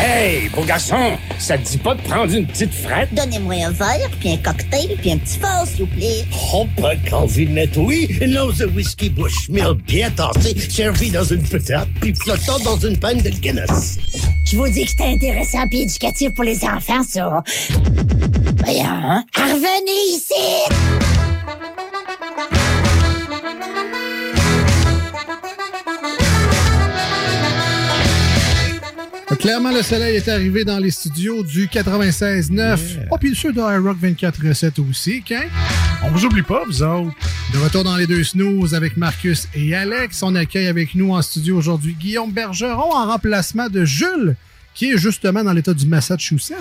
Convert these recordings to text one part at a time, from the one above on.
Hey, beau garçon, ça te dit pas de prendre une petite frette? Donnez-moi un verre, puis un cocktail, puis un petit fort, s'il vous plaît. Oh, pas de oui. Une once de whisky Bushmill bien tassé, servi dans une petite, puis flottant dans une panne de Guinness. Je vous dis que c'était intéressant puis éducatif pour les enfants, ça. Voyons, hein? Revenez ici! Clairement, le soleil est arrivé dans les studios du 96.9. Oh, puis ceux de iRock 24.7 aussi, qu'un. On vous oublie pas, vous autres. De retour dans les deux snooze avec Marcus et Alex. On accueille avec nous en studio aujourd'hui Guillaume Bergeron en remplacement de Jules, qui est justement dans l'État du Massachusetts.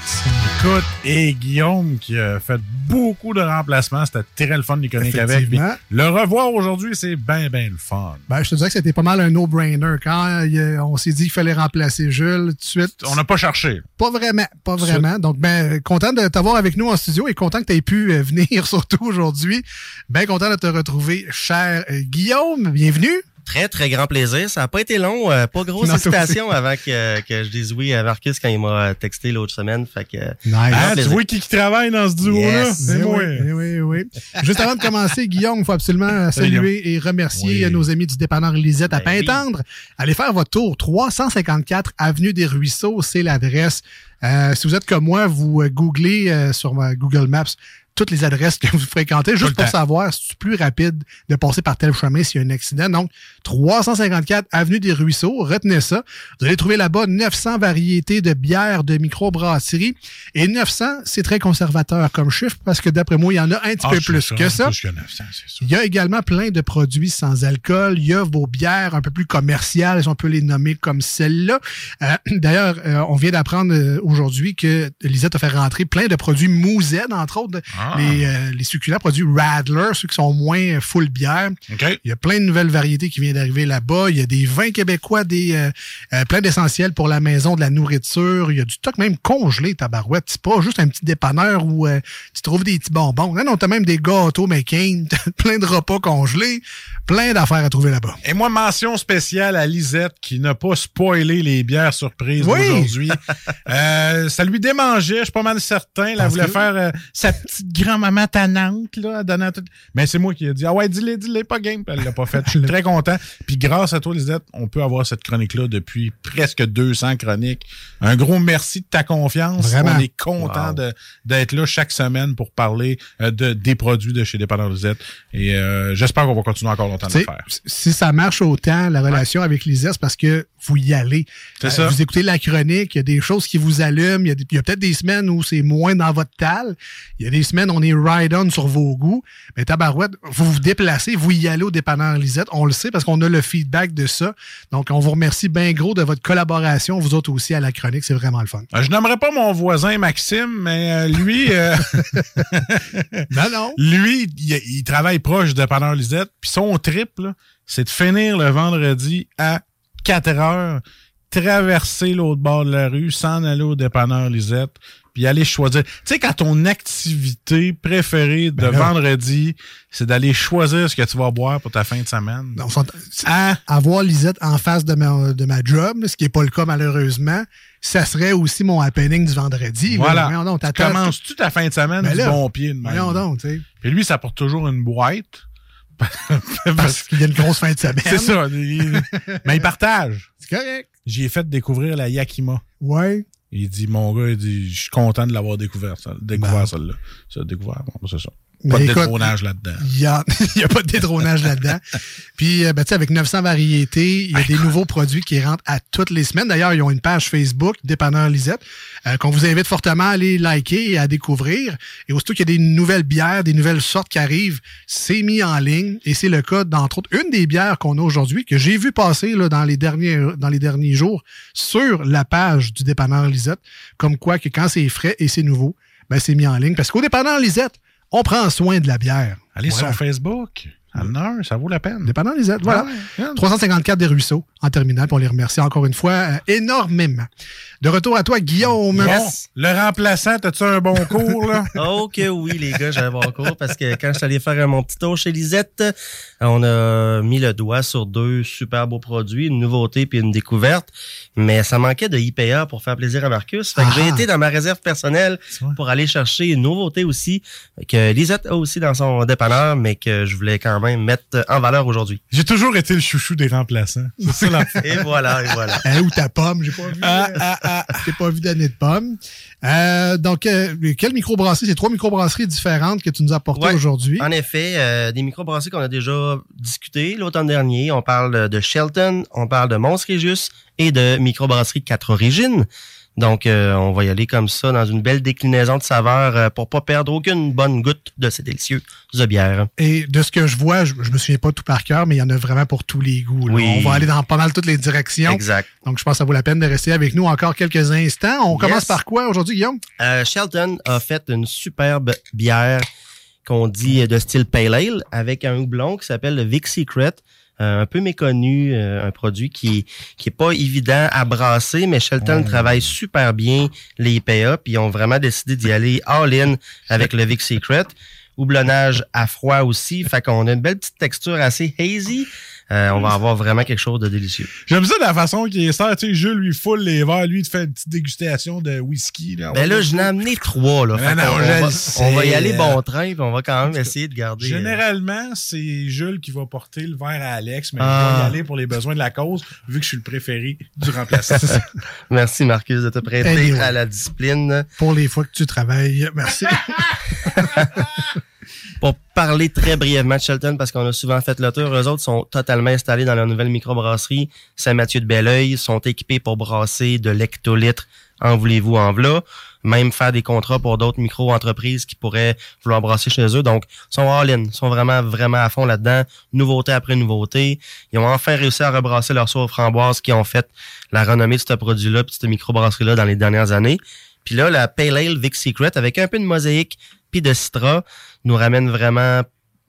Écoute, et Guillaume qui a fait beaucoup de remplacements. C'était très le fun de connecter avec. Le revoir aujourd'hui, c'est bien, bien le fun. Ben, je te dirais que c'était pas mal un no-brainer. Quand euh, on s'est dit qu'il fallait remplacer Jules, tout de suite. On n'a pas cherché. Pas vraiment, pas vraiment. Donc, ben, content de t'avoir avec nous en studio et content que tu aies pu euh, venir surtout aujourd'hui. Bien content de te retrouver, cher euh, Guillaume. Bienvenue. Très, très grand plaisir. Ça n'a pas été long. Euh, pas grosse hésitation avant que, que, je dise oui à Marcus quand il m'a texté l'autre semaine. Fait que, nice. ah, tu vois qui, qui travaille dans ce duo-là? Yes. C'est moi. Oui, oui, oui. Juste avant de commencer, Guillaume, il faut absolument saluer et remercier oui. nos amis du dépanneur Lisette à ben Pintendre. Oui. Allez faire votre tour. 354 Avenue des Ruisseaux, c'est l'adresse. Euh, si vous êtes comme moi, vous euh, googlez euh, sur Google Maps toutes les adresses que vous fréquentez, juste pour savoir si c'est plus rapide de passer par tel chemin s'il y a un accident. Donc, 354 Avenue des Ruisseaux, retenez ça. Vous allez trouver là-bas 900 variétés de bières de microbrasserie. Et 900, c'est très conservateur comme chiffre parce que d'après moi, il y en a un petit ah, peu plus ça, que ça. Plus que 900, il y a également plein de produits sans alcool. Il y a vos bières un peu plus commerciales, si on peut les nommer comme celle-là. Euh, D'ailleurs, euh, on vient d'apprendre euh, aujourd'hui que Lisette a fait rentrer plein de produits Mouzed, entre autres. Ah. Les, euh, les, succulents produits Radler, ceux qui sont moins full bière. Okay. Il y a plein de nouvelles variétés qui viennent d'arriver là-bas. Il y a des vins québécois, des euh, euh, plein d'essentiels pour la maison, de la nourriture. Il y a du stock même congelé, tabarouette. C'est pas juste un petit dépanneur où tu trouves des petits bonbons. Non, non, t'as même des gâteaux McCain, plein de repas congelés, plein d'affaires à trouver là-bas. Et moi, mention spéciale à Lisette qui n'a pas spoilé les bières surprises oui. d'aujourd'hui. ça lui démangeait, je suis pas mal certain. Elle voulait que... faire sa petite grand-maman tannante, là, donnant tout. Mais c'est moi qui ai dit, ah ouais, dis-les, dis-les, pas game. Puis elle l'a pas fait. Je suis très content. Puis grâce à toi, Lisette, on peut avoir cette chronique-là depuis presque 200 chroniques. Un gros merci de ta confiance. Vraiment? On est content wow. d'être là chaque semaine pour parler euh, de, des produits de chez Dépendant Lisette. Et euh, j'espère qu'on va continuer encore longtemps T'sais, de le faire. Si ça marche autant, la relation ouais. avec Lisette, c'est parce que vous y allez. C'est ça. Vous écoutez la chronique, il y a des choses qui vous allument. Il y a, a peut-être des semaines où c'est moins dans votre tal. Il y a des semaines, on est ride-on sur vos goûts. Mais tabarouette, vous vous déplacez, vous y allez au dépanneur Lisette. On le sait parce qu'on a le feedback de ça. Donc, on vous remercie bien gros de votre collaboration, vous autres aussi à la chronique. C'est vraiment le fun. Je n'aimerais pas mon voisin Maxime, mais euh, lui... Euh... non, non. Lui, il, il, travaille proche de dépanneur Lisette. Puis son trip, c'est de finir le vendredi à 4 heures, traverser l'autre bord de la rue, s'en aller au dépanneur Lisette, puis aller choisir. Tu sais, quand ton activité préférée de ben vendredi, c'est d'aller choisir ce que tu vas boire pour ta fin de semaine. Non, à avoir Lisette en face de ma, de ma job, ce qui n'est pas le cas malheureusement, ça serait aussi mon happening du vendredi. Voilà. Là. Donc, tu commences-tu ta fin de semaine ben du là, bon pied de même? donc, tu sais. Puis lui, ça porte toujours une boîte. Parce qu'il y a une grosse fin de semaine. C'est ça. Mais il partage. C'est correct. J'ai fait découvrir la Yakima. Ouais. Il dit, mon gars, il dit, je suis content de l'avoir découvert, ça, découvert ben. celle-là. Ça, découvert, bon, c'est ça. Pas de détrônage là-dedans. Il n'y a, a, pas de détrônage là-dedans. Puis, euh, ben, avec 900 variétés, il y a des nouveaux produits qui rentrent à toutes les semaines. D'ailleurs, ils ont une page Facebook, Dépanneur Lisette, euh, qu'on vous invite fortement à aller liker et à découvrir. Et aussitôt qu'il y a des nouvelles bières, des nouvelles sortes qui arrivent, c'est mis en ligne. Et c'est le cas, d'entre autres, une des bières qu'on a aujourd'hui, que j'ai vu passer là, dans, les derniers, dans les derniers jours sur la page du Dépanneur Lisette. Comme quoi que quand c'est frais et c'est nouveau, ben, c'est mis en ligne. Parce qu'au Dépanneur Lisette, on prend soin de la bière. Allez sur Facebook. Non, ça vaut la peine. Dépendant des aides. Voilà. 354 ah des ruisseaux en terminale. Pour les remercier encore une fois euh, énormément. De retour à toi, Guillaume. le remplaçant, as-tu un bon cours, là? ok, oui, les gars, j'ai un bon cours parce que quand je suis allé faire mon petit tour chez Lisette, on a mis le doigt sur deux super beaux produits, une nouveauté puis une découverte. Mais ça manquait de IPA pour faire plaisir à Marcus. Fait que j'ai ah. été dans ma réserve personnelle pour aller chercher une nouveauté aussi que Lisette a aussi dans son dépanneur, mais que je voulais quand même mettre en valeur aujourd'hui. J'ai toujours été le chouchou des remplaçants. C'est ça la Et voilà, et voilà. Hein, ou ta pomme, j'ai pas vu. Ah, ah, ah. J'ai pas vu d'année de pomme. Euh, donc, euh, quelle microbrasserie? C'est trois microbrasseries différentes que tu nous as apportées aujourd'hui. En effet, euh, des microbrasseries qu'on a déjà discuté l'automne dernier. On parle de Shelton, on parle de Mons et de microbrasserie Quatre Origines. Donc, euh, on va y aller comme ça dans une belle déclinaison de saveurs euh, pour pas perdre aucune bonne goutte de ces délicieux de bière. Et de ce que je vois, je, me souviens pas tout par cœur, mais il y en a vraiment pour tous les goûts. On va aller dans pas mal toutes les directions. Exact. Donc, je pense que ça vaut la peine de rester avec nous encore quelques instants. On commence par quoi aujourd'hui, Guillaume? Euh, Shelton a fait une superbe bière qu'on dit de style Pale Ale avec un houblon qui s'appelle le Vic Secret. Euh, un peu méconnu, euh, un produit qui qui est pas évident à brasser, mais Shelton travaille super bien les IPA, puis ils ont vraiment décidé d'y aller all-in avec le Vic Secret. Houblonnage à froid aussi, fait qu'on a une belle petite texture assez hazy, euh, on va avoir vraiment quelque chose de délicieux. J'aime ça de la façon qu'il est sert. Tu sais, Jules lui foule les verres, lui, de faire une petite dégustation de whisky. Là. Ben là, je n'ai amené trois. Là. Ben on, va, y aller bon train, puis on va quand même essayer de garder. Euh, Généralement, c'est Jules qui va porter le verre à Alex, mais on va y ah. aller pour les besoins de la cause, vu que je suis le préféré du remplaçant. merci, Marcus, de te prêter à la discipline. Pour les fois que tu travailles. Merci. pour parler très brièvement de Shelton, parce qu'on a souvent fait le tour, eux autres sont totalement installés dans leur nouvelle microbrasserie Saint-Mathieu de Belleuil, sont équipés pour brasser de l'hectolitre, en voulez-vous, en v'là, même faire des contrats pour d'autres micro-entreprises qui pourraient vouloir brasser chez eux. Donc, sont all-in, sont vraiment, vraiment à fond là-dedans, nouveauté après nouveauté. Ils ont enfin réussi à rebrasser leur soif framboise qui ont fait la renommée de ce produit-là, puis cette microbrasserie-là dans les dernières années. Puis là, la Pale Ale Vic Secret, avec un peu de mosaïque, puis de Citra nous ramène vraiment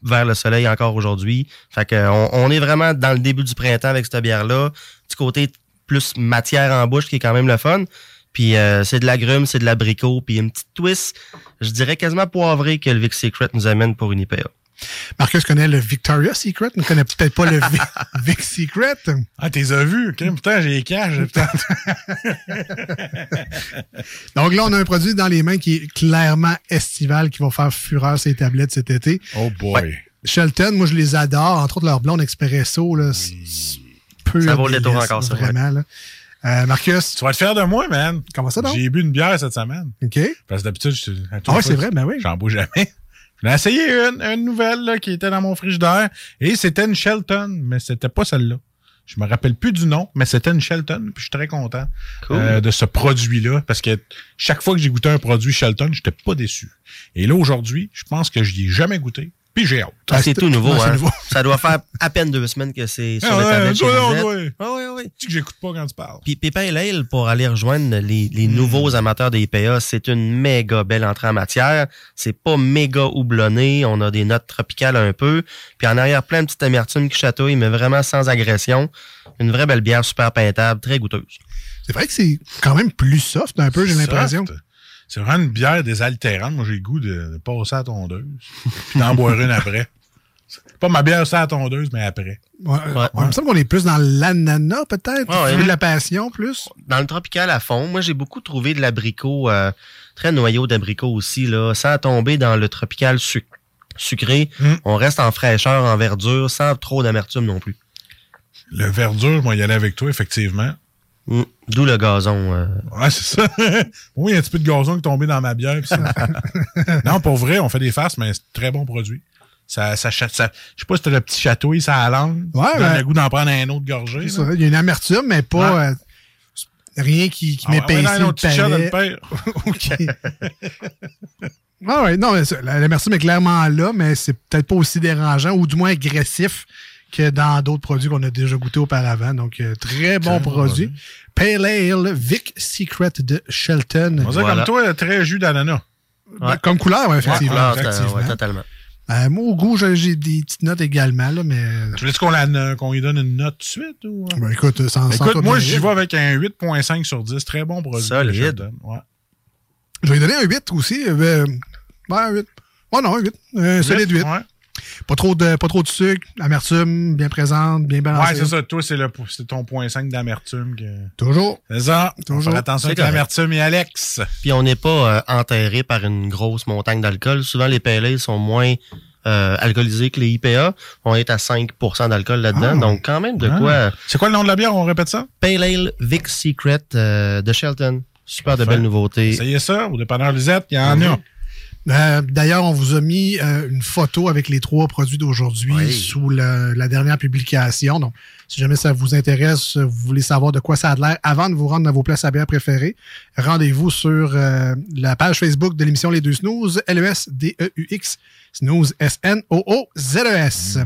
vers le soleil encore aujourd'hui. Fait que on, est vraiment dans le début du printemps avec cette bière-là. Du côté plus matière en bouche qui est quand même le fun. Puis euh, c'est de l'agrume, c'est de l'abricot, puis une petite twist, je dirais quasiment poivré que le Vic Secret nous amène pour une IPA. Marcus connaît le Victoria's Secret, ne connaît peut-être pas le Vic, Secret. Ah, t'es as vu? Putain, j'ai les caches. Donc là, on a un produit dans les mains qui est clairement estival, qui va faire fureur ces tablettes cet été. Oh boy. Shelton, moi, je les adore. Entre autres, leur blonde expresso, là, peu Ça vaut le tour encore, ça. Vraiment, là. Euh, Marcus? Tu vas te faire de moi, man. Comment ça, donc? J'ai bu une bière cette semaine. OK. Parce que d'habitude, je Ah ouais, c'est vrai, ben oui. J'en bois jamais. J'ai essayé une, une nouvelle là, qui était dans mon frigidaire et c'était une Shelton, mais c'était pas celle-là. Je me rappelle plus du nom, mais c'était une Shelton, puis je suis très content euh, de ce produit-là parce que chaque fois que j'ai goûté un produit Shelton, j'étais pas déçu. Et là aujourd'hui, je pense que je n'y ai jamais goûté. Puis j'ai hâte. Ah, c'est tout nouveau, hein? Ça doit faire à peine deux semaines que c'est sur ah, les tablettes chez ouais, Ah oui, oui. Tu que j'écoute pas quand tu parles. Puis Pépin et pour aller rejoindre les, les hmm. nouveaux amateurs des IPA, c'est une méga belle entrée en matière. C'est pas méga houblonné. On a des notes tropicales un peu. Puis en arrière, plein de petites amertumes qui chatouillent, mais vraiment sans agression. Une vraie belle bière super peintable, très goûteuse. C'est vrai que c'est quand même plus soft un peu, j'ai l'impression. C'est vraiment une bière désaltérante. Moi, j'ai le goût de, passer à la tondeuse. Puis d'en boire une après. Pas ma bière ça à la tondeuse, mais après. Ouais, Il me semble qu'on est plus dans l'ananas, peut-être. Ouais, de la passion, plus. Dans le tropical à fond. Moi, j'ai beaucoup trouvé de l'abricot, euh, très noyau d'abricot aussi, là, sans tomber dans le tropical sucré. Hmm. On reste en fraîcheur, en verdure, sans trop d'amertume non plus. Le verdure, moi, y aller avec toi, effectivement. Mm. D'où le gazon. euh. Ouais, c'est ça. oui, il y a un petit peu de gazon qui est tombé dans ma bière. non, pour vrai, on fait des farces, mais c'est un très bon produit. Ça, ça, je sais pas si t'as le petit chatouille, ça la langue. Ouais, ouais. le goût d'en prendre un autre ça. Il y a une amertume, mais pas Ouais. euh, rien qui, qui Ah ouais, ouais, m'épaissit non, un le palais. OK. Ah ouais, non, mais ça, la- l'amertume est clairement là, mais c'est peut-être pas aussi dérangeant ou du moins agressif que dans d'autres produits qu'on a déjà goûté auparavant. Donc, euh, très bon Très bon produit. Pale Ale Vic Secret de Shelton. On dirait Voilà. comme toi, très jus d'ananas. Ben, Comme couleur, ouais, effectivement. Couleur, effectivement. ouais, totalement. Euh, moi, au goût, j'ai des petites notes également, là, mais. Tu voulais qu'on lui donne une note tout de suite? Ou... Ben, écoute, sans, sans Écoute, moi, j'y vais avec un 8.5 sur 10. Très bon produit. Solide. Ouais. Je vais lui donner un 8 aussi. Euh, ouais, un 8. Ouais, non, un 8. Un solide 8. Ouais, Pas, trop de, pas trop de sucre, amertume, bien présente, bien ouais balancée. c'est ça. Toi, c'est le- c'est ton point 5 d'amertume. Que... Toujours. C'est ça. Toujours. Attention avec l'amertume et Alex. Puis on n'est pas euh, enterré par une grosse montagne d'alcool. Souvent, les PLA sont moins euh, alcoolisés que les IPA. On est à 5% d'alcool là-dedans. Ah. Donc, quand même, de Ah. quoi... C'est quoi le nom de la bière? On répète ça? Pale Ale Vic Secret euh, de Shelton. Super de belles nouveautés. Essayez ça. Au dépanneur Lisette, il y en a. Euh, D'ailleurs, on vous a mis euh, une photo avec les trois produits d'aujourd'hui Oui. sous la dernière publication. Donc, si jamais ça vous intéresse, vous voulez savoir de quoi ça a l'air avant de vous rendre dans vos places à bière préférées, rendez-vous sur euh, la page Facebook de l'émission Les Deux Snooze, E L-E-S-D-E-U-X, Snooze, S-N-O-O-Z-E-S.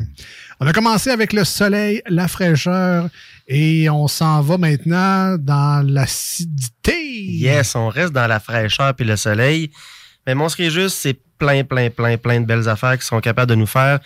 On a commencé avec le soleil, la fraîcheur, et on s'en va maintenant dans l'acidité. Yes, on reste dans la fraîcheur puis le soleil. Mais Monstre juste, c'est plein, plein, plein, plein de belles affaires qui sont capables de nous faire.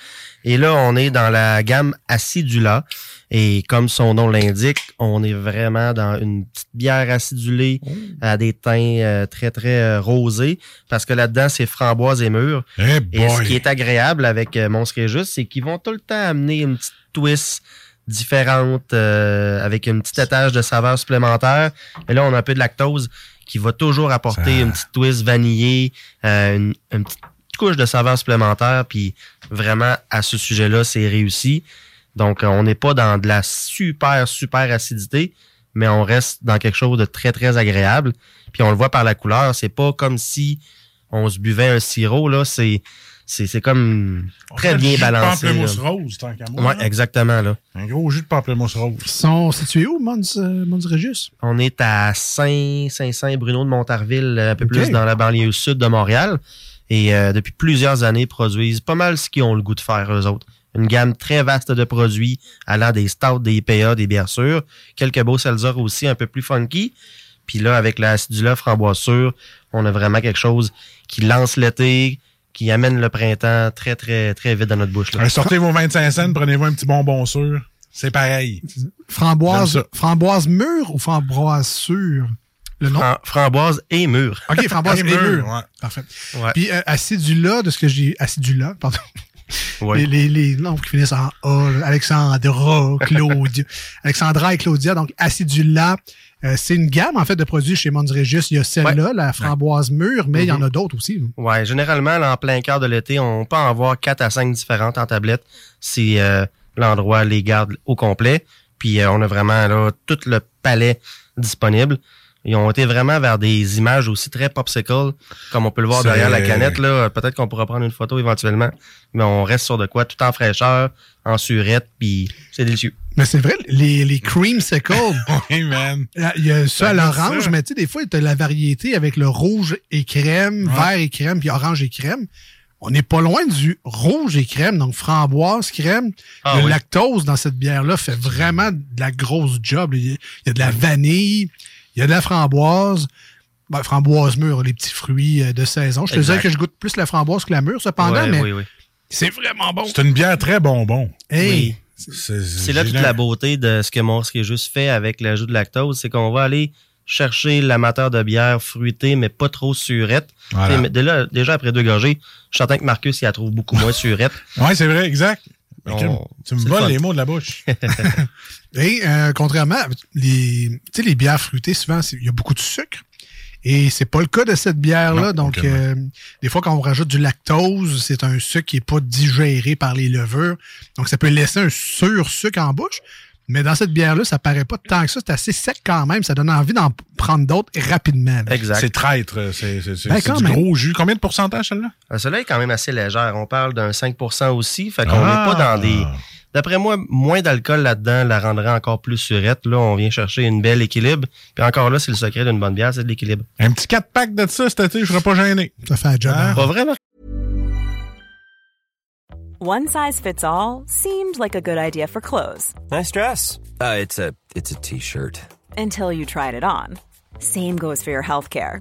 Et là, on est dans la gamme acidula. Et comme son nom l'indique, on est vraiment dans une petite bière acidulée à des teints euh, très, très euh, rosés. Parce que là-dedans, c'est framboise et mûre. Eh Et ce qui est agréable avec euh, Juste, c'est qu'ils vont tout le temps amener une petite twist différente euh, avec une petite étage de saveur supplémentaire. Et là, on a un peu de lactose qui va toujours apporter Ça- une petite twist vanillée, euh, une, une petite couche de saveur supplémentaire. Puis vraiment, à ce sujet-là, c'est réussi. Donc, euh, on n'est pas dans de la super, super acidité, mais on reste dans quelque chose de très, très agréable. Puis on le voit par la couleur, c'est pas comme si on se buvait un sirop, là. C'est, c'est, c'est comme On très bien jus de balancé. Pamplemousse là. rose, tant qu'à moi. Ouais, là. exactement, là. Un gros jus de pamplemousse rose. Ils sont situés où, Mons, euh, Mons Régis? On est à Saint, Saint-Saint, Bruno de Montarville, un peu plus dans la banlieue sud de Montréal. Et euh, depuis plusieurs années, produisent pas mal ce qu'ils ont le goût de faire, eux autres. Une gamme très vaste de produits, allant des stouts, des IPA, des bières sûres. Quelques beaux seltzer aussi, un peu plus funky. Puis là, avec la acidula framboise sûre, on a vraiment quelque chose qui lance l'été, qui amène le printemps très, très, très vite dans notre bouche. Là. Sortez vos 25 cents, prenez-vous un petit bonbon sûr. C'est pareil. Framboise, framboise mûre ou framboise sûre? Le nom? Framboise et mûre. OK, framboise Et et mûre, ouais. Parfait. Ouais. Puis euh, acidula, de ce que j'ai... Acidula, pardon. Ouais. Les, les, les noms qui finissent en A, Alexandra, Claudia. Alexandra et Claudia, donc acidula. Euh, c'est une gamme, en fait, de produits chez Mons Régis. Il y a celle-là, la framboise mûre, mais il y en a d'autres aussi. Ouais, généralement, là, en plein cœur de l'été, on peut en avoir 4 à 5 différentes en tablette si euh, l'endroit les garde au complet. Puis euh, on a vraiment là tout le palais disponible. Ils ont été vraiment vers des images aussi très popsicle, comme on peut le voir derrière la canette. là. Peut-être qu'on pourra prendre une photo éventuellement, mais on reste sur de quoi, tout en fraîcheur, en surette, puis c'est délicieux. Mais c'est vrai, les, les creamsicles, Oui, man. il y a ça à l'orange, mais tu sais, des fois, tu as la variété avec le rouge et crème, Ouais. vert et crème, puis orange et crème. On n'est pas loin du rouge et crème, donc framboise, crème. Ah le oui. lactose dans cette bière-là fait vraiment de la grosse job. Il y a, il y a de la vanille, il y a de la framboise. Ben, framboise mûre, les petits fruits euh, de saison. Je te disais que je goûte plus la framboise que la mûre, cependant, Ouais, mais oui, oui. c'est vraiment bon. C'est une bière très bonbon. Hey, Oui. C'est là toute la beauté de ce que Monstre est juste fait avec l'ajout de lactose, c'est qu'on va aller chercher l'amateur de bière fruitée, mais pas trop surette. Voilà. Déjà, déjà après deux gorgées, je suis certain que Marcus il la trouve beaucoup moins surette. Oui, c'est vrai, exact. On- tu me le voles les mots de la bouche. Et euh, contrairement, les, sais, les bières fruitées, souvent, il y a beaucoup de sucre. Et c'est pas le cas de cette bière-là. Donc, euh, des fois, quand on rajoute du lactose, c'est un sucre qui est pas digéré par les levures. Donc, ça peut laisser un sur-sucre en bouche. Mais dans cette bière-là, ça paraît pas tant que ça. C'est assez sec quand même. Ça donne envie d'en prendre d'autres rapidement. là. Exact. C'est traître. C'est c'est- c'est- Ben, du même. gros jus. Combien de pourcentage, celle-là? Euh, Celle-là est quand même assez légère. On parle d'un 5% aussi. Fait qu'on Ah. n'est pas dans des. D'après moi, moins d'alcool là-dedans la rendrait encore plus surette. Là, on vient chercher une belle équilibre. Puis encore là, c'est le secret d'une bonne bière, c'est de l'équilibre. Un petit 4-pack de ça cet été, je serais pas gêné. Ça fait un job. Ah. Pas vraiment? One size fits all seemed like a good idea for clothes Nice dress. Uh, it's a it's a t-shirt. until you tried it on. Same goes for your healthcare.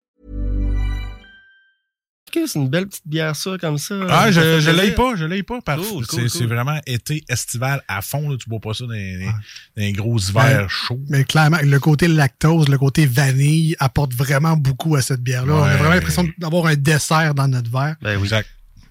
Ok, c'est une belle petite bière ça, comme ça. Ah, je, je l'ai plaisir. pas, je l'ai pas. Parce Cool, c'est cool, c'est cool. vraiment été estival à fond. Là. Tu bois pas ça dans les, dans les gros hivers Ouais. chauds. Mais clairement, le côté lactose, le côté vanille apporte vraiment beaucoup à cette bière-là. On a Ouais. vraiment l'impression d'avoir un dessert dans notre verre. Ben oui. Exact.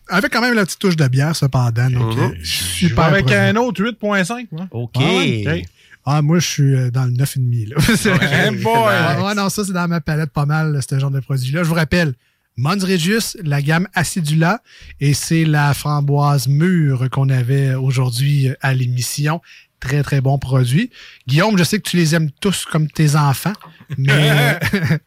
Avec quand même la petite touche de bière, cependant. Donc, Mhm. euh, Je super. avec produit. un autre 8.5. moi. OK. Ah ouais, OK. Ah, moi, je suis euh, dans le 9,5. Là. Hey boy! Ah, ouais, non, ça, c'est dans ma palette pas mal, ce genre de produit-là. Je vous rappelle, Mons Regius, la gamme Acidula, et c'est la framboise mûre qu'on avait aujourd'hui euh, à l'émission. Très, très bon produit. Guillaume, je sais que tu les aimes tous comme tes enfants, mais euh,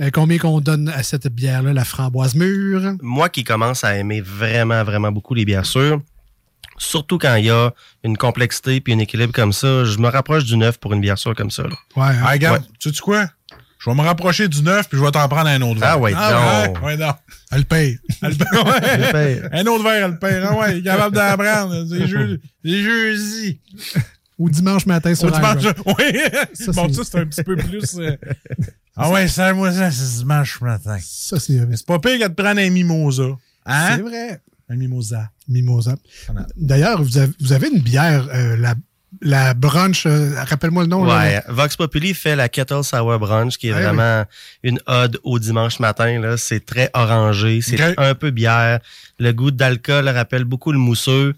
euh, combien qu'on donne à cette bière-là, la framboise mûre? Moi qui commence à aimer vraiment, vraiment beaucoup les bières sûres, surtout quand il y a une complexité puis un équilibre comme ça, je me rapproche du neuf pour une bière sûre comme ça. là. Ouais, hein? Ah, regarde, tu sais quoi? Je vais me rapprocher du neuf puis je vais t'en prendre un autre verre. Ah ouais, ah, donc. ouais, ouais, non. elle paye. Elle paye, ouais. un autre verre, elle paye. Ah ouais, il est capable d'en prendre. C'est jeu- c'est jeudi. Ou dimanche matin sur Au dimanche. Oui. Ça, bon, c'est- ça, c'est un petit peu plus. euh, Ah ouais, ça, moi, ça, c'est dimanche matin. Ça, c'est C'est pas pire que de prendre un mimosa. Hein? c'est vrai. Un mimosa. Mimosa. D'ailleurs, vous avez, vous avez une bière, euh, la, la brunch, euh, rappelle-moi le nom. là. Ouais, Vox Populi fait la Kettle Sour Brunch, qui est Ouais, vraiment une ode au dimanche matin. Là. C'est très orangé, c'est un peu bière. Le goût d'alcool rappelle beaucoup le mousseux,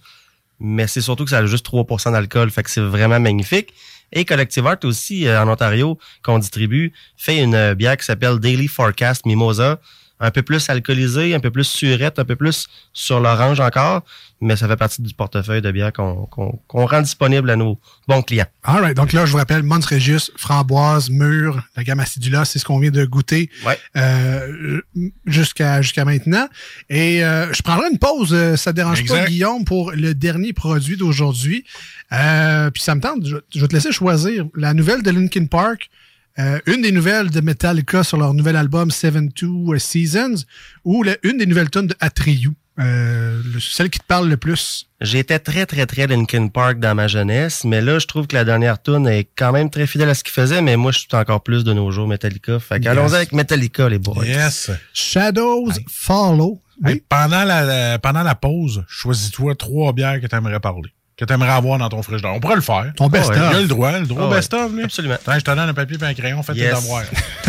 mais c'est surtout que ça a juste 3% d'alcool, fait que c'est vraiment magnifique. Et Collective Art aussi, euh, en Ontario, qu'on distribue, fait une euh, bière qui s'appelle Daily Forecast Mimosa. Un peu plus alcoolisée, un peu plus surette, un peu plus sur l'orange encore, mais ça fait partie du portefeuille de bière qu'on rend disponible à nos bons clients. All right. Donc là, je vous rappelle, Mons Regius, framboise, mûre, la gamme Acidula, c'est ce qu'on vient de goûter Ouais. euh, jusqu'à jusqu'à maintenant. Et euh, je prendrai une pause, euh, ça te dérange pas. Guillaume, pour le dernier produit d'aujourd'hui. Euh, puis ça me tente, je, je vais te laisser choisir la nouvelle de Linkin Park. Euh, une des nouvelles de Metallica sur leur nouvel album Seven Two Seasons ou la- une des nouvelles tonnes de Atriyu, euh, le- celle qui te parle le plus. J'étais très, très, très Linkin Park dans ma jeunesse, mais là, je trouve que la dernière tune est quand même très fidèle à ce qu'il faisait, mais moi, je suis encore plus de nos jours Metallica. Fait Yes. qu'allons-y avec Metallica, les boys. Yes. Shadows Follow. Hey, Oui. pendant, la, la- pendant la pause, choisis-toi trois bières que tu aimerais parler, que tu aimerais avoir dans ton frigidaire. On pourrait le faire. Ton best-of. Il a le droit, le droit Ah best-of, lui. Absolument. Attends, je te donne un papier et un crayon, faites Yes. tes devoirs.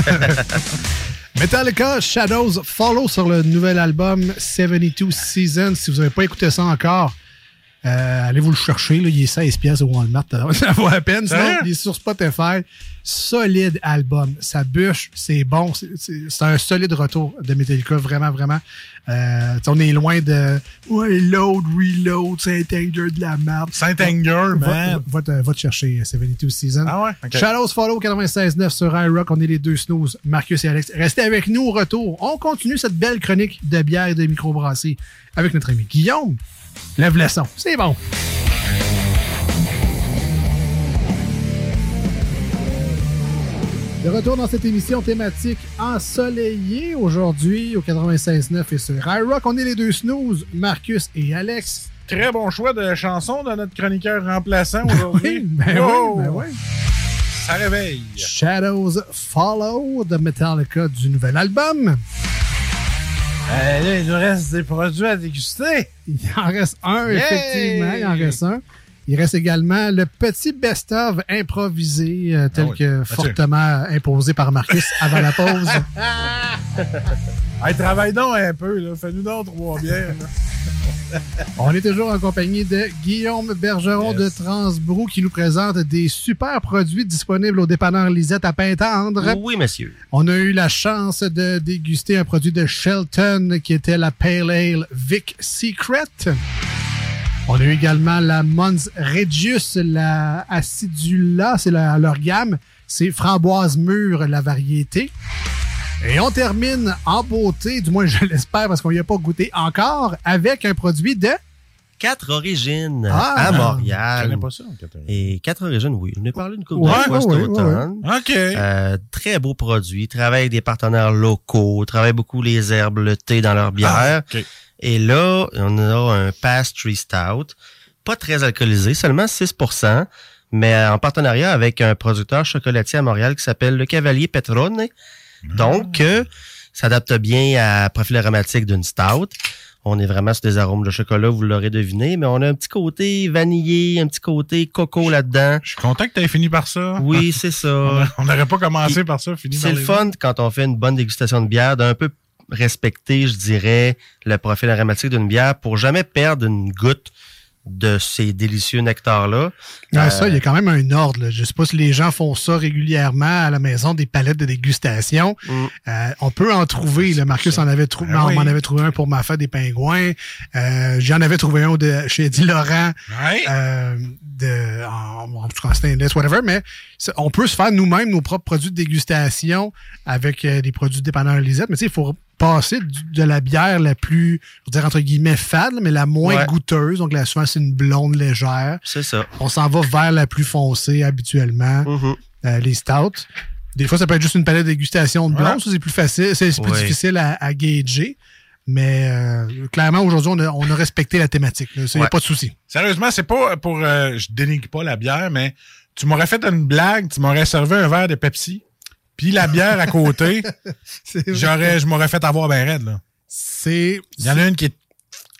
Metallica Shadows Follow sur le nouvel album 72 Seasons. Si vous n'avez pas écouté ça encore, euh, allez vous le chercher. Là, il est 16 pièces au Walmart. Ça vaut à peine. Sinon, il est sur Spotify. Solide album. Ça bûche. C'est bon. C'est- un solide retour de Metallica. Vraiment, vraiment. Euh, on est loin de ouais, load, reload, Saint-Anger de la merde. Saint-Anger, man. va, te, va te chercher 72 Seasons. Ah ouais? Ok. Shadows Follow 96.9 sur iRock. On est les deux snooze, Marcus et Alex. Restez avec nous au retour. On continue cette belle chronique de bière et de microbrasserie avec notre ami Guillaume. Lève le son. C'est bon. De retour dans cette émission thématique ensoleillée aujourd'hui au 96.9 et sur iRock. On est les deux snooze, Marcus et Alex. Très bon choix de chanson de notre chroniqueur remplaçant aujourd'hui. oui, ben oui, ben oui. Ça réveille. Shadows Follow de Metallica du nouvel album. Euh, là, il nous reste des produits à déguster. Il en reste un, Yay! effectivement. Il en reste un. Il reste également le petit best-of improvisé, euh, tel Ah oui. que Mathieu. fortement imposé par Marcus avant la pause. Hey, travaille donc un peu, là. Fais-nous donc trois bières. là. On est toujours en compagnie de Guillaume Bergeron Yes. de Transbrou qui nous présente des super produits disponibles au dépanneur Lisette à Pintendre. Oui, monsieur. On a eu la chance de déguster un produit de Shelton qui était la Pale Ale Vic Secret. On a eu également la Mons Regius, la Acidula, c'est leur gamme. C'est framboise mûre, la variété. Et on termine en beauté, du moins je l'espère parce qu'on n'y a pas goûté encore, avec un produit de... Quatre origines Ah! à Je Montréal. connais pas ça, Catherine. Et quatre origines, oui. On a parlé une couple Ouais, de fois cet ouais. OK. Euh, très beau produit. Travaille avec des partenaires locaux. Travaille beaucoup les herbes, le thé dans leur bière. Ah, OK. Et là, on a un Pastry Stout. Pas très alcoolisé, seulement 6% mais en partenariat avec un producteur chocolatier à Montréal qui s'appelle le Cavalier Petrone. Donc, euh, s'adapte bien à profil aromatique d'une stout. On est vraiment sur des arômes de chocolat, vous l'aurez deviné, mais on a un petit côté vanillé, un petit côté coco là-dedans. Je suis content que tu aies fini par ça. Oui, c'est ça. On n'aurait pas commencé par ça, fini C'est le fun quand on fait une bonne dégustation de bière, d'un peu respecter, je dirais, le profil aromatique d'une bière pour jamais perdre une goutte de ces délicieux nectars-là. Euh, Ça, il y a quand même un ordre. là. Je sais pas si les gens font ça régulièrement à la maison, des palettes de dégustation. Mm. Euh, on peut en trouver. Là. Marcus en avait trouvé. Ah on oui. m'en avait trouvé un pour ma fête des pingouins. Euh, J'en avais trouvé un de, chez Eddie Laurent. Ouais. euh, de, en, en tout cas en stainless, whatever, mais on peut se faire nous-mêmes nos propres produits de dégustation avec euh, des produits dépanneurs Lisette, mais tu sais, il faut passer de la bière la plus, je veux dire, entre guillemets, fade, mais la moins Ouais. goûteuse. Donc, là, souvent, c'est une blonde légère. C'est ça. On s'en va vers la plus foncée habituellement, Mhm. euh, les stouts. Des fois, ça peut être juste une palette de dégustation de blonde, c'est plus facile, c'est c'est plus Ouais. difficile à, à gager. Mais euh, clairement, aujourd'hui, on a, on a respecté la thématique. Il n'y a pas de souci. Sérieusement, c'est pas pour. euh, je dénigre pas la bière, mais tu m'aurais fait une blague, tu m'aurais servi un verre de Pepsi, puis la bière à côté, j'aurais, je m'aurais fait avoir bien raide, là. C'est. Il y en a une qui est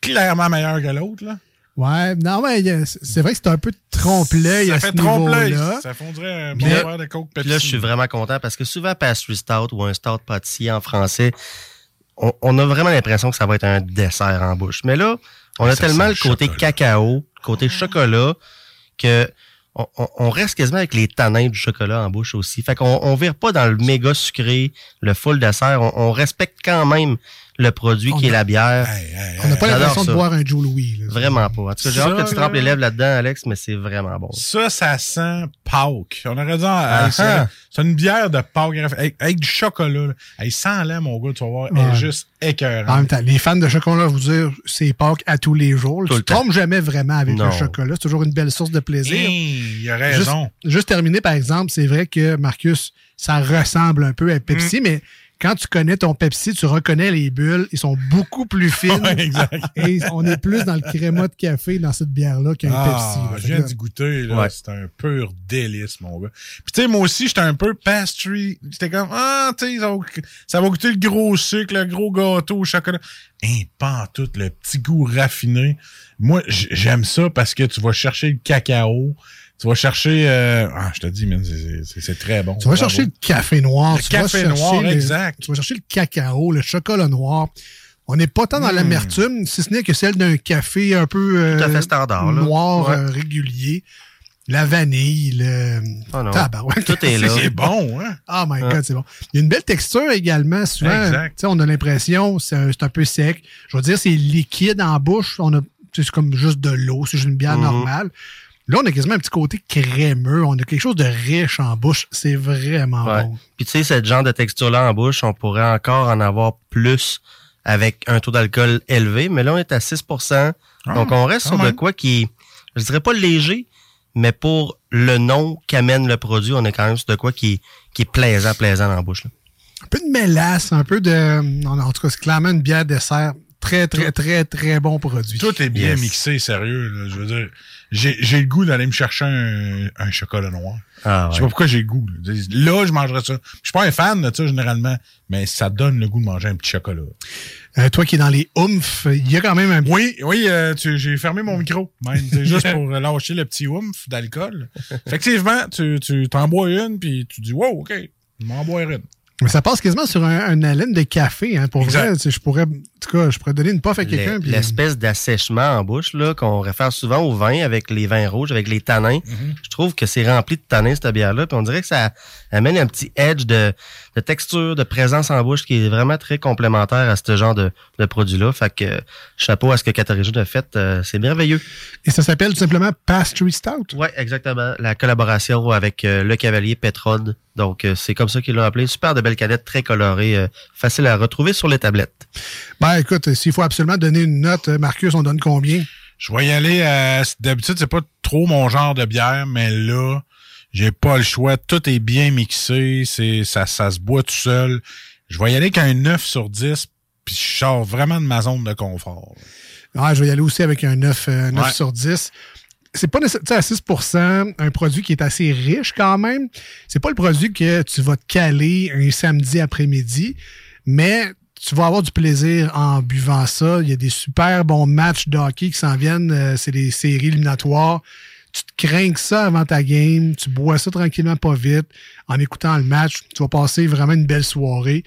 clairement meilleure que l'autre, là. Ouais, non, mais c'est vrai que c'est un peu trompe-l'œil Ça à fait ce trompe-l'œil. niveau-là. Ça fondrait un bon verre de Coke Pepsi. Puis là, je suis vraiment content parce que souvent, pastry stout ou un stout pâtissier en français, on, on a vraiment l'impression que ça va être un dessert en bouche. Mais là, on a Ça tellement le côté chocolat. cacao, le côté chocolat, que on, reste quasiment avec les tanins du chocolat en bouche aussi. Fait qu'on on vire pas dans le méga sucré, le full dessert. On, on respecte quand même le produit On qui est a- la bière. Hey, hey, On n'a pas l'impression de boire un Joe Louis. là. Vraiment pas. En tout cas, j'ai hâte que tu là- trempes les lèvres là-dedans, Alex, mais c'est vraiment bon. Ça, ça sent Pâques. On aurait dit, Ah, hey, c'est- ah. c'est une bière de Pâques avec, avec du chocolat. Là. Hey, sans lait, mon gars, tu vas voir, elle est juste En écœurante. même temps, les fans de chocolat, vous dire, c'est Pâques à tous les jours. Tout tu le ne trompes temps. jamais vraiment avec Non. le chocolat. C'est toujours une belle source de plaisir. Hey, il a Juste, raison. juste terminer, par exemple, c'est vrai que, Marcus, ça ressemble un peu à Pepsi, Mm. mais quand tu connais ton Pepsi, tu reconnais les bulles. Ils sont beaucoup plus fines. Ouais, exact. et on est plus dans le créma de café dans cette bière-là qu'un Ah, Pepsi. là. je Fait viens d'y goûter, là. Ouais. C'est un pur délice, mon gars. Puis, tu sais, moi aussi, j'étais un peu pastry. J'étais comme, ah, tu sais, ça va- ça va goûter le gros sucre, le gros gâteau au chocolat. Hein, pas en tout, le petit goût raffiné. Moi, j'aime ça parce que tu vas chercher le cacao. Tu vas chercher, euh, ah, je te dis, c'est- très bon. Tu vas Bravo. chercher le café noir. Le tu café noir, le- exact. Tu vas chercher le cacao, le chocolat noir. On n'est pas tant dans Mm. l'amertume, si ce n'est que celle d'un café un peu euh, Tout à fait standard, noir Ouais. euh, régulier. La vanille, le... Ah non. Tabarouette. Tout est là. C'est bon, hein? Oh my Hein. God, c'est bon. Il y a une belle texture également. Souvent, Exact. tu sais, on a l'impression c'est un, c'est un peu sec. Je veux dire, c'est liquide en bouche. On a, c'est comme juste de l'eau. C'est juste une bière Mhm. normale. Là, on a quasiment un petit côté crémeux. On a quelque chose de riche en bouche. C'est vraiment Ouais. bon. Puis tu sais, ce genre de texture-là en bouche, on pourrait encore en avoir plus avec un taux d'alcool élevé, mais là, on est à 6% Donc, on reste sur de quoi qui est, je dirais pas léger, mais pour le nom qu'amène le produit, on est quand même sur de quoi qui, qui est plaisant, plaisant dans la bouche. Là. Un peu de mélasse, un peu de... En tout cas, c'est clairement une bière dessert. Très, très, très, très bon produit. Tout est bien mixé, sérieux. Là, je veux dire, j'ai le goût d'aller me chercher un, un chocolat noir. Ah, Je sais pas pourquoi j'ai le goût. Là. là, je mangerais ça. Je suis pas un fan de ça, généralement, mais ça donne le goût de manger un petit chocolat. Euh, toi qui es dans les oomph, il y a quand même un... Oui, oui, euh, j'ai fermé mon micro, C'est juste pour lâcher le petit oomph d'alcool. Effectivement, tu t'en bois une, puis tu dis « Wow, OK, je m'en bois une. » Mais ça passe quasiment sur un, haleine de café, hein, pour vrai. Je pourrais, en tout cas, je pourrais donner une puff à quelqu'un. L'espèce d'assèchement en bouche, là, qu'on réfère souvent au vin avec les vins rouges, avec les tanins. Mm-hmm. Je trouve que c'est rempli de tanins, cette bière-là. Puis on dirait que ça amène un petit edge de, de texture, de présence en bouche qui est vraiment très complémentaire à ce genre de, de produit-là. Fait que chapeau à ce que Catarigine a fait, euh, c'est merveilleux. Et ça s'appelle tout simplement Pastry Stout? Oui, exactement. La collaboration avec euh, le cavalier Petrod. Donc, euh, c'est comme ça qu'ils l'ont appelé. Super de belle canette, très colorée, facile à retrouver sur les tablettes. Ben, écoute, s'il faut absolument donner une note, Marcus, on donne combien? Je vais y aller à... D'habitude, c'est pas trop mon genre de bière, mais là, j'ai pas le choix. Tout est bien mixé. C'est, ça, ça se boit tout seul. Je vais y aller avec un 9 sur 10, puis je sors vraiment de ma zone de confort. Ouais, je vais y aller aussi avec un 9, 9 euh, sur 10 c'est pas nécessairement à 6% un produit qui est assez riche quand même. C'est pas le produit que tu vas te caler un samedi après-midi, mais tu vas avoir du plaisir en buvant ça. Il y a des super bons matchs de hockey qui s'en viennent. Euh, c'est des séries éliminatoires tu te crains ça avant ta game, tu bois ça tranquillement, pas vite, en écoutant le match, tu vas passer vraiment une belle soirée.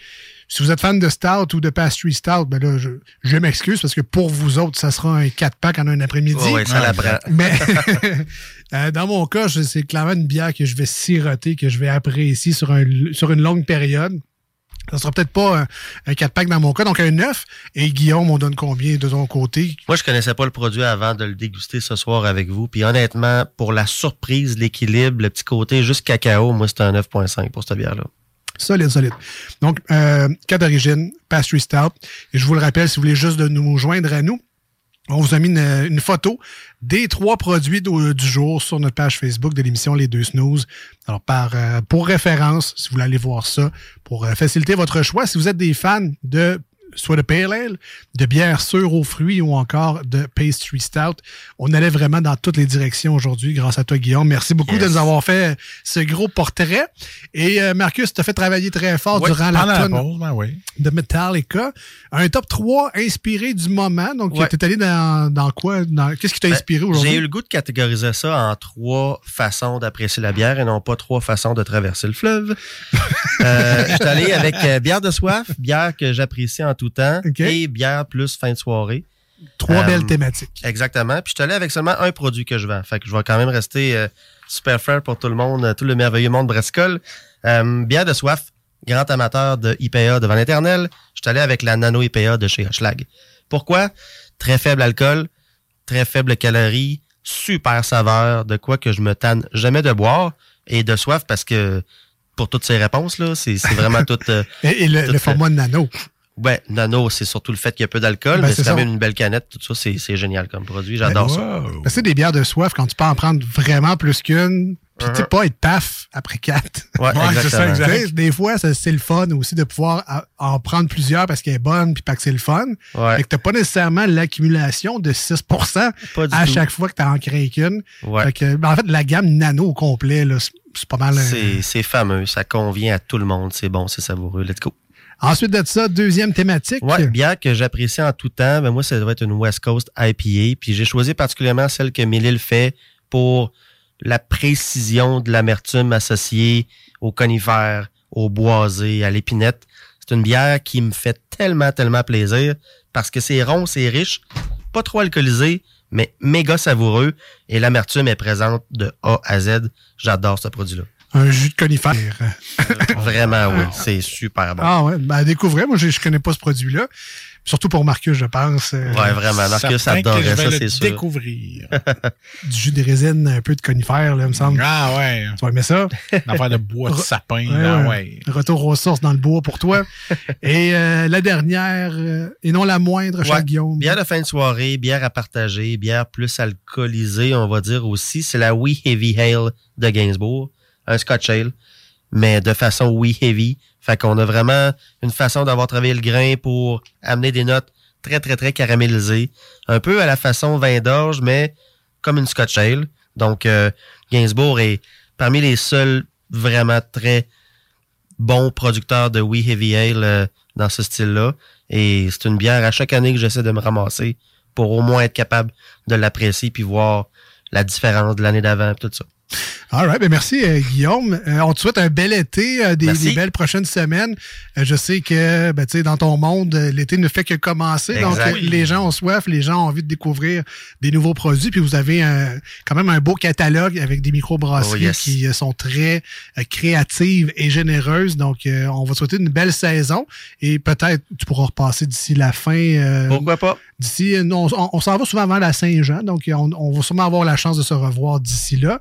Si vous êtes fan de Stout ou de Pastry Stout, ben là, je, je m'excuse parce que pour vous autres, ça sera un 4-pack en un après-midi. oui, ça l'apprend. Mais euh, dans mon cas, c'est clairement une bière que je vais siroter, que je vais apprécier sur, un, sur une longue période. Ça sera peut-être pas un, 4-pack dans mon cas, donc un 9. Et Guillaume, on donne combien de ton côté? Moi, je connaissais pas le produit avant de le déguster ce soir avec vous. Puis honnêtement, pour la surprise, l'équilibre, le petit côté juste cacao, moi, c'est un 9.5 pour cette bière-là. Solide, solide. Donc, euh, cas d'origine, Pastry Stout. Et je vous le rappelle, si vous voulez juste de nous joindre à nous, on vous a mis une, photo des trois produits du jour sur notre page Facebook de l'émission Les Deux Snooze. Alors, euh, pour référence, si vous voulez aller voir ça, pour euh, faciliter votre choix, si vous êtes des fans de soit de pale ale, de bière sûre aux fruits ou encore de pastry stout. On allait vraiment dans toutes les directions aujourd'hui grâce à toi, Guillaume. Merci beaucoup de nous avoir fait ce gros portrait. Et euh, Marcus, tu as fait travailler très fort durant la ben de Metallica. Un top 3 inspiré du moment. Donc, tu es allé dans, dans quoi? Qu'est-ce qui t'a ben, inspiré aujourd'hui? J'ai eu le goût de catégoriser ça en trois façons d'apprécier la bière et non pas trois façons de traverser le fleuve. euh, je suis allé avec euh, bière de soif, bière que j'apprécie en tout temps et bière plus fin de soirée. Trois belles euh, thématiques. Exactement. Puis je suis allé avec seulement un produit que je vends. Fait que je vais quand même rester euh, super fair pour tout le monde, tout le merveilleux monde Brescol. Euh, bière de soif, grand amateur de IPA devant l'éternel. Je suis allé avec la nano IPA de chez Hochlag. Pourquoi? Très faible alcool, très faible calories, super saveur, de quoi que je me tanne jamais de boire. Et de soif parce que pour toutes ces réponses, là, c'est vraiment tout. et, le, format de nano. Ouais, Nano, c'est surtout le fait qu'il y a peu d'alcool, ben, mais c'est quand même une belle canette. Tout ça, c'est génial comme produit. J'adore ça. Ben, c'est des bières de soif quand tu peux en prendre vraiment plus qu'une. Puis, tu sais, uh-huh. pas être paf après quatre. Ouais, c'est ça, exact. Des fois, c'est le fun aussi de pouvoir en prendre plusieurs parce qu'elle est bonne puis pas que c'est le fun. Ouais. Et que t'as pas nécessairement l'accumulation de 6% à chaque fois que tu en crées qu'une. Ouais. que, ben, en fait, la gamme nano au complet, c'est pas mal. Euh, c'est fameux. Ça convient à tout le monde. C'est bon, c'est savoureux. Let's go. Ensuite de ça, deuxième thématique. Ouais, bière que j'apprécie en tout temps, ben moi, ça doit être une West Coast IPA. Puis j'ai choisi particulièrement celle que Mélile fait pour la précision de l'amertume associée aux conifères, aux boisés, à l'épinette. C'est une bière qui me fait tellement, tellement plaisir parce que c'est rond, c'est riche, pas trop alcoolisé, mais méga savoureux et l'amertume est présente de A à Z. J'adore ce produit-là un jus de conifère. Vraiment, oui. C'est super bon. Ah ouais, ben, découvrez. Moi, je, je connais pas ce produit-là. Surtout pour Marcus, je pense. Euh, ouais, vraiment. Marcus adorait ça, c'est sûr. découvrir. du jus de résine, un peu de conifère, là, il me semble. Ah ouais. Tu vas aimer ça? Une affaire de bois de sapin. là, ouais. Retour aux sources dans le bois pour toi. et euh, la dernière, euh, et non la moindre, ouais. Guillaume. Bière de fin de soirée, bière à partager, bière plus alcoolisée, on va dire aussi. C'est la We Heavy Ale de Gainsbourg. Un Scotch Ale, mais de façon We Heavy. Fait qu'on a vraiment une façon d'avoir travaillé le grain pour amener des notes très, très, très caramélisées. Un peu à la façon vin d'orge, mais comme une Scotch Ale. Donc, euh, Gainsbourg est parmi les seuls vraiment très bons producteurs de We Heavy Ale euh, dans ce style-là. Et c'est une bière à chaque année que j'essaie de me ramasser pour au moins être capable de l'apprécier puis voir la différence de l'année d'avant tout ça. All right, ben merci euh, Guillaume. Euh, on te souhaite un bel été, euh, des, belles prochaines semaines. je sais que ben, dans ton monde, l'été ne fait que commencer. Donc les gens ont soif, les gens ont envie de découvrir des nouveaux produits. Puis vous avez quand même un beau catalogue avec des microbrasseries oh, qui sont très créatives et généreuses. Donc on va te souhaiter une belle saison et peut-être tu pourras repasser d'ici la fin. Pourquoi pas? D'ici, on, on, s'en va souvent avant la Saint-Jean, donc on, on va sûrement avoir la chance de se revoir d'ici là.